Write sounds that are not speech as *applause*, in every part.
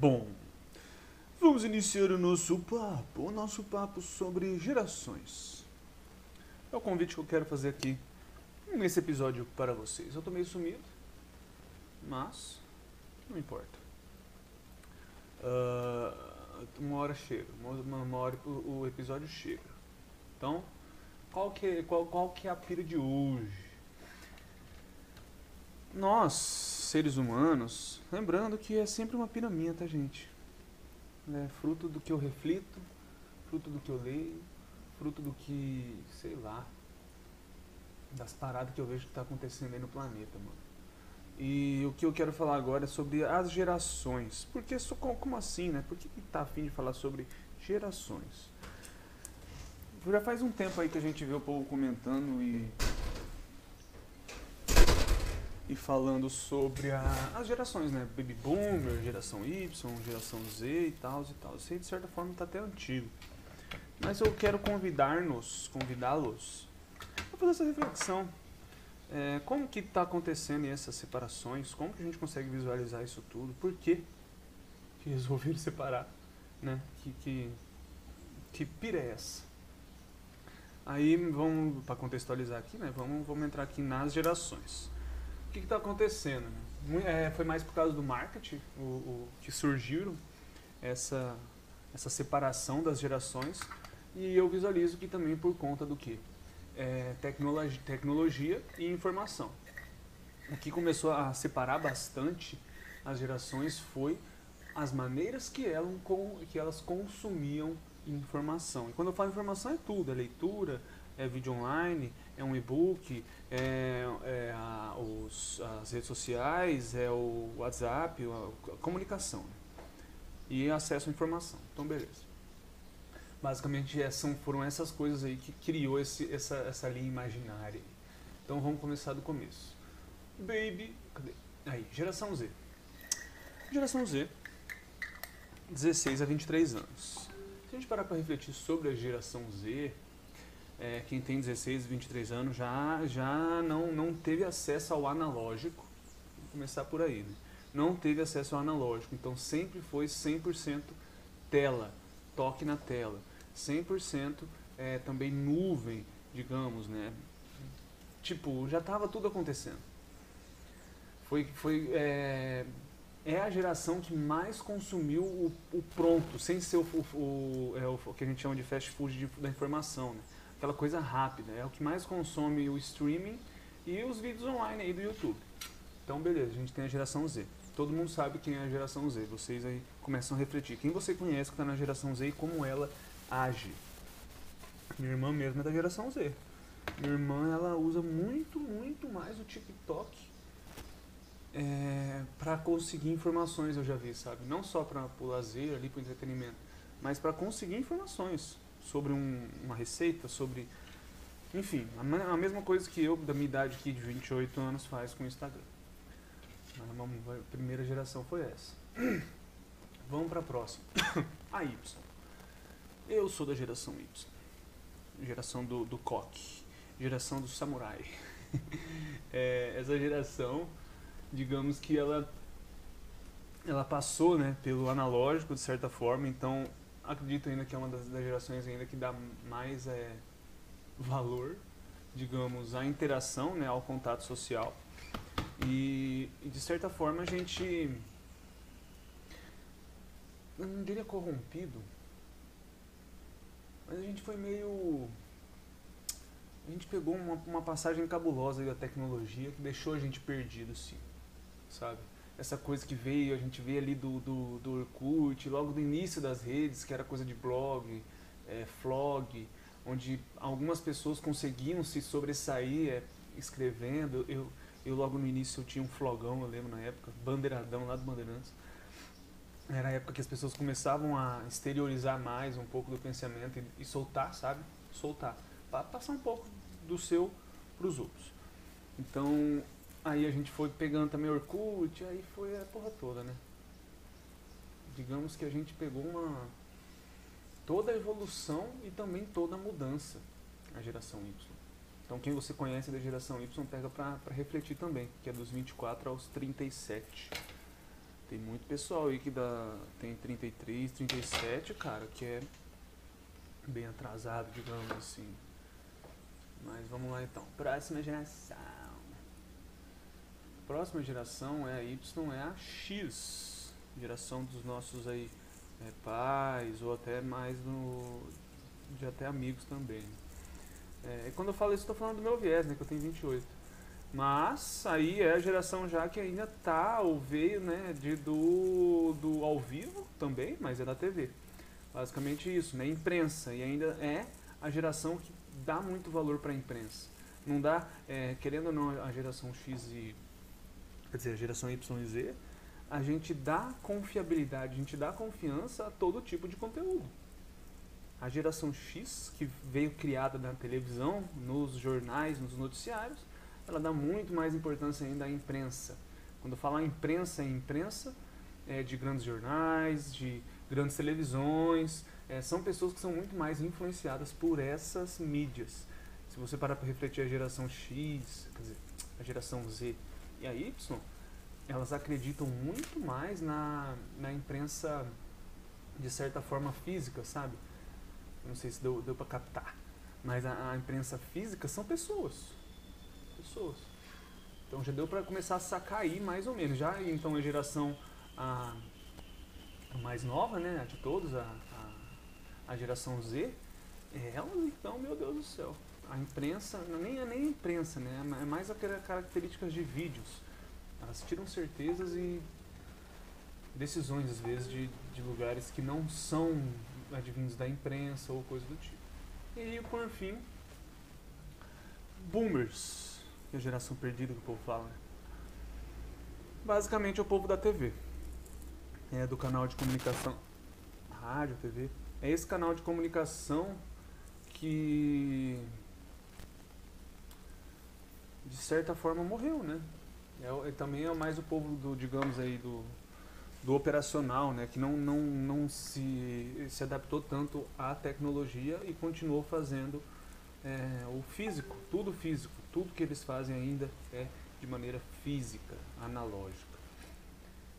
Bom, vamos iniciar o nosso papo, o nosso papo sobre gerações. É o convite que eu quero fazer aqui nesse episódio para vocês. Eu tô meio sumido, mas não importa. Uh, uma hora chega, uma, uma hora o, o episódio chega. Então, qual que, qual, qual que é a pira de hoje? Nós, seres humanos, lembrando que é sempre uma pira tá, gente? É fruto do que eu reflito, fruto do que eu leio, fruto do que, sei lá, das paradas que eu vejo que tá acontecendo aí no planeta, mano. E o que eu quero falar agora é sobre as gerações. Porque como assim, né? Por que, que tá afim de falar sobre gerações? Já faz um tempo aí que a gente vê o povo comentando e e falando sobre a, as gerações, né? Baby Boomer, geração Y, geração Z e tal e tal. Isso aí de certa forma está até antigo. Mas eu quero convidar-nos, convidá-los a fazer essa reflexão. É, como que está acontecendo essas separações? Como que a gente consegue visualizar isso tudo? Por que, que resolveram separar? Né? Que, que, que pira é essa? Aí vamos, para contextualizar aqui, né? Vamos, vamos entrar aqui nas gerações. O que está acontecendo? Né? É, foi mais por causa do marketing o, o, que surgiram essa, essa separação das gerações e eu visualizo que também por conta do que? É, tecnologia, tecnologia e informação. O que começou a separar bastante as gerações foi as maneiras que, elas, que elas consumiam informação. E quando eu falo informação é tudo, é leitura, é vídeo online, é um e-book, é, é a, os, as redes sociais, é o WhatsApp, a, a comunicação né? e acesso à informação. Então, beleza. Basicamente, é, são, foram essas coisas aí que criou esse, essa, essa linha imaginária. Então, vamos começar do começo. Baby, cadê? Aí, geração Z. Geração Z, 16 a 23 anos. Se a gente parar para refletir sobre a geração Z, é, quem tem 16, 23 anos já, já não, não teve acesso ao analógico. Vou começar por aí, né? Não teve acesso ao analógico, então sempre foi 100% tela, toque na tela. 100% é, também nuvem, digamos, né? Tipo, já estava tudo acontecendo. Foi, foi é, é a geração que mais consumiu o, o pronto, sem ser o, o, é, o, que a gente chama de fast food de, da informação, né? Aquela coisa rápida. É o que mais consome o streaming e os vídeos online aí do YouTube. Então, beleza, a gente tem a geração Z. Todo mundo sabe quem é a geração Z. Vocês aí começam a refletir. Quem você conhece que está na geração Z e como ela age? Minha irmã mesmo é da geração Z. Minha irmã, ela usa muito, muito mais o TikTok é, para conseguir informações, eu já vi, sabe? Não só para o lazer, ali, para entretenimento, mas para conseguir informações sobre um, uma receita, sobre. Enfim, a, a, mesma coisa que eu, da minha idade aqui de 28 anos, faz com o Instagram. A primeira geração foi essa. *coughs* Vamos para a próxima. *coughs* A Y. Eu sou da geração Y. Geração do, do coque. Geração do samurai. *laughs* é, essa geração, digamos que ela ela passou né, pelo analógico de certa forma, então acredito ainda que é uma das, das gerações ainda que dá mais é, valor, digamos, à interação, né, ao contato social. E, e, de certa forma a gente eu não diria corrompido, mas a gente foi meio a gente pegou uma, uma passagem cabulosa da tecnologia que deixou a gente perdido, sim, sabe? Essa coisa que veio, a gente vê ali do, do, do Orkut, logo do início das redes, que era coisa de blog, é, flog, onde algumas pessoas conseguiam se sobressair é, escrevendo. Eu, eu logo no início eu tinha um flogão, eu lembro na época, bandeiradão lá do Bandeirantes. Era a época que as pessoas começavam a exteriorizar mais um pouco do pensamento e, e soltar, sabe? Soltar. Para passar um pouco do seu para os outros. Então, Aí a gente foi pegando também Orkut, aí foi a porra toda, né? Digamos que a gente pegou uma. toda a evolução e também toda a mudança, a geração Y. Então quem você conhece da geração Y pega pra, pra refletir também, que é dos 24 aos 37. Tem muito pessoal aí que dá, tem 33, 37, cara, que é bem atrasado, digamos assim. Mas vamos lá então. Próxima geração. Próxima geração é a Y, é a X. Geração dos nossos aí é, pais ou até mais no, de até amigos também. É, quando eu falo isso, estou falando do meu viés, né, que eu tenho 28. Mas aí é a geração já que ainda tá ou veio né, de, do, do ao vivo também, mas é da TV. Basicamente isso, né? Imprensa. E ainda é a geração que dá muito valor para a imprensa. Não dá, é, querendo ou não, a geração X e. Quer dizer, a geração Y e Z, a gente dá confiabilidade, a gente dá confiança a todo tipo de conteúdo. A geração X, que veio criada na televisão, nos jornais, nos noticiários, ela dá muito mais importância ainda à imprensa. Quando falar imprensa, é imprensa é, de grandes jornais, de grandes televisões, é, são pessoas que são muito mais influenciadas por essas mídias. Se você parar para refletir a geração X, quer dizer, a geração Z e a Y, elas acreditam muito mais na, na imprensa de certa forma física, sabe? Não sei se deu, deu para captar, mas a, a imprensa física são pessoas pessoas. Então já deu para começar a sacar aí mais ou menos. Já então a geração a, a mais nova, né, de todos, a, a, a geração Z, é elas então, meu Deus do céu. A imprensa, nem é nem a imprensa, né, é mais aquelas características de vídeos. Elas tiram certezas e decisões, às vezes, de, de lugares que não são advindos da imprensa ou coisa do tipo. E por fim, boomers que é a geração perdida que o povo fala. Né? Basicamente é o povo da TV. É do canal de comunicação. Rádio, TV. É esse canal de comunicação que de certa forma morreu, né? É, é, também é mais o povo do, digamos aí, do, do operacional, né? Que não, não, não se, se adaptou tanto à tecnologia e continuou fazendo é, o físico, tudo físico, tudo que eles fazem ainda é de maneira física, analógica.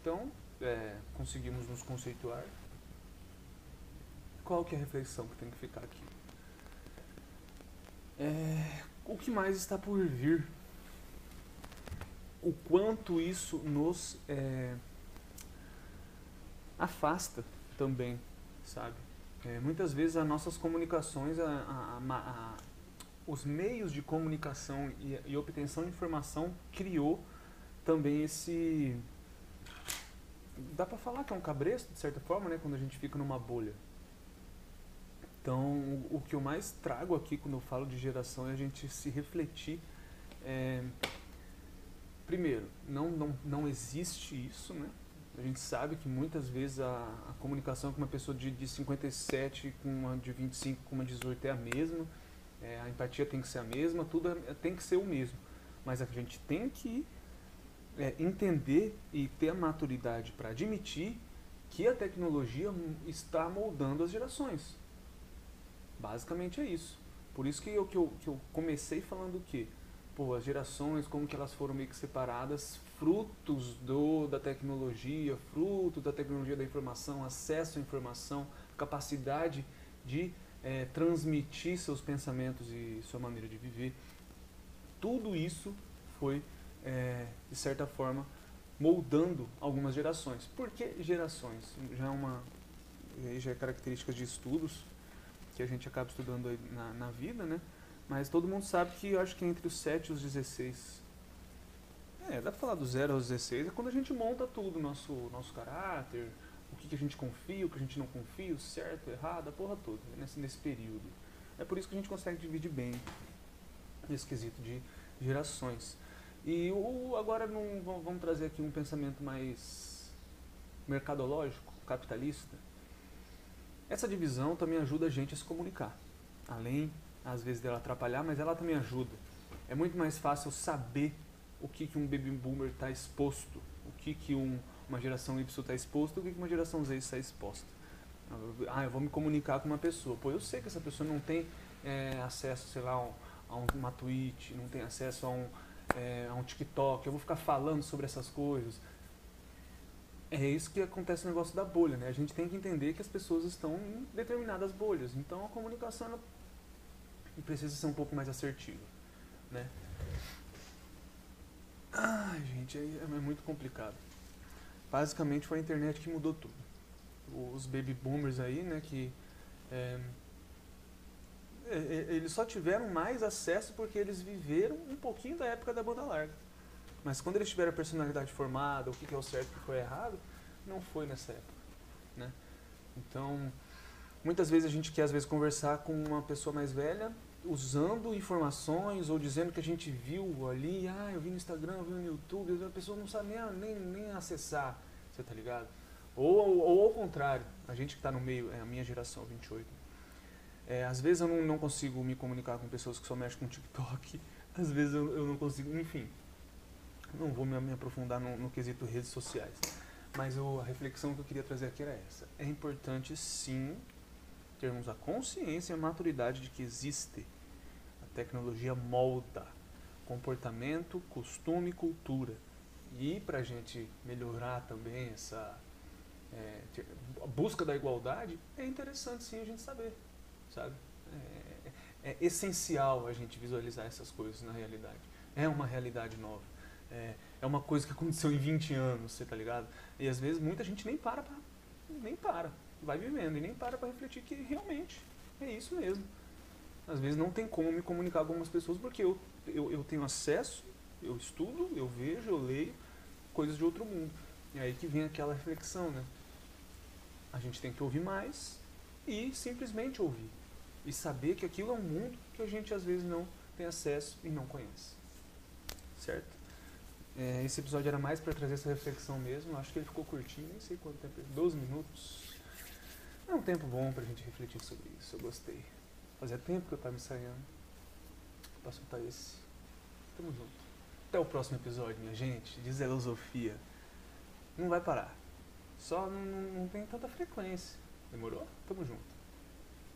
Então, é, conseguimos nos conceituar. Qual que é a reflexão que tem que ficar aqui? É, o que mais está por vir? O quanto isso nos é, afasta também, sabe? É, muitas vezes as nossas comunicações, a, a, a, os meios de comunicação e, e, obtenção de informação criou também esse dá para falar que é um cabresto de certa forma, né, quando a gente fica numa bolha. Então, o, que eu mais trago aqui quando eu falo de geração é a gente se refletir. É, primeiro, não, não, não existe isso, né? A gente sabe que muitas vezes a, a comunicação com uma pessoa de, de 57, com uma de 25, com uma de 18 é a mesma. É, a empatia tem que ser a mesma, tudo é, tem que ser o mesmo. Mas a gente tem que é, entender e ter a maturidade para admitir que a tecnologia está moldando as gerações. Basicamente é isso. Por isso que eu, que eu, que eu comecei falando o quê? pô, as gerações, como que elas foram meio que separadas, frutos do, da tecnologia, fruto da tecnologia da informação, acesso à informação, capacidade de é, transmitir seus pensamentos e sua maneira de viver. Tudo isso foi, é, de certa forma, moldando algumas gerações. Por que gerações? Já é uma já é característica de estudos que a gente acaba estudando na, na vida, né? Mas todo mundo sabe que eu acho que entre os 7 e os 16. É, dá pra falar do 0 aos 16, é quando a gente monta tudo, nosso, nosso caráter, o que, que a gente confia, o que a gente não confia, o certo, o errado, a porra toda, nesse, nesse período. É por isso que a gente consegue dividir bem esse quesito de gerações. E o, agora não, vamos trazer aqui um pensamento mais mercadológico, capitalista. Essa divisão também ajuda a gente a se comunicar. Além às vezes dela atrapalhar, mas ela também ajuda. É muito mais fácil saber o que, que um baby boomer está exposto, o que, que um, uma geração Y está exposto, o que, que uma geração Z está exposta. Ah, eu vou me comunicar com uma pessoa. Pô, eu sei que essa pessoa não tem é, acesso, sei lá, a uma Twitch, não tem acesso a um, é, a um TikTok, eu vou ficar falando sobre essas coisas. É isso que acontece no negócio da bolha, né? A gente tem que entender que as pessoas estão em determinadas bolhas. Então a comunicação ela precisa ser um pouco mais assertiva, né? Ai, gente, é, é muito complicado. Basicamente foi a internet que mudou tudo. Os baby boomers aí, né, que é, é, é, eles só tiveram mais acesso porque eles viveram um pouquinho da época da banda larga. Mas quando eles tiveram a personalidade formada, o que é o certo e o que foi errado, não foi nessa época. Né? Então, muitas vezes a gente quer às vezes conversar com uma pessoa mais velha usando informações ou dizendo que a gente viu ali, ah, eu vi no Instagram, eu vi no YouTube, a pessoa não sabe nem, nem, nem acessar, você tá ligado? Ou, ou, ou, ao contrário, a gente que está no meio, é a minha geração, 28, é, às vezes eu não, não, consigo me comunicar com pessoas que só mexem com TikTok, *laughs* às vezes eu, eu não consigo, enfim, não vou me, aprofundar no, no, quesito redes sociais. Mas eu, a reflexão que eu queria trazer aqui era essa. É importante sim termos a consciência e a maturidade de que existe. A tecnologia molda comportamento, costume e cultura. E para a gente melhorar também essa é, busca da igualdade, é interessante sim a gente saber, sabe? É, é essencial a gente visualizar essas coisas na realidade. É uma realidade nova é, é uma coisa que aconteceu em 20 anos, você tá ligado? E às vezes muita gente nem para, pra, nem para, vai vivendo e nem para para refletir que realmente é isso mesmo. Às vezes não tem como me comunicar com algumas pessoas porque eu, eu, eu tenho acesso, eu estudo, eu vejo, eu leio coisas de outro mundo. E aí que vem aquela reflexão, né? A gente tem que ouvir mais e simplesmente ouvir. E saber que aquilo é um mundo que a gente às vezes não tem acesso e não conhece. Certo? É, esse episódio era mais para trazer essa reflexão mesmo. Acho que ele ficou curtinho, nem sei quanto tempo, 12 minutos. É um tempo bom pra gente refletir sobre isso. Eu gostei. Fazia tempo que eu tava ensaiando pra soltar esse. Tamo junto. Até o próximo episódio, minha gente, de Zelosofia. Não vai parar. Só não, não tem tanta frequência. Demorou? Tamo junto.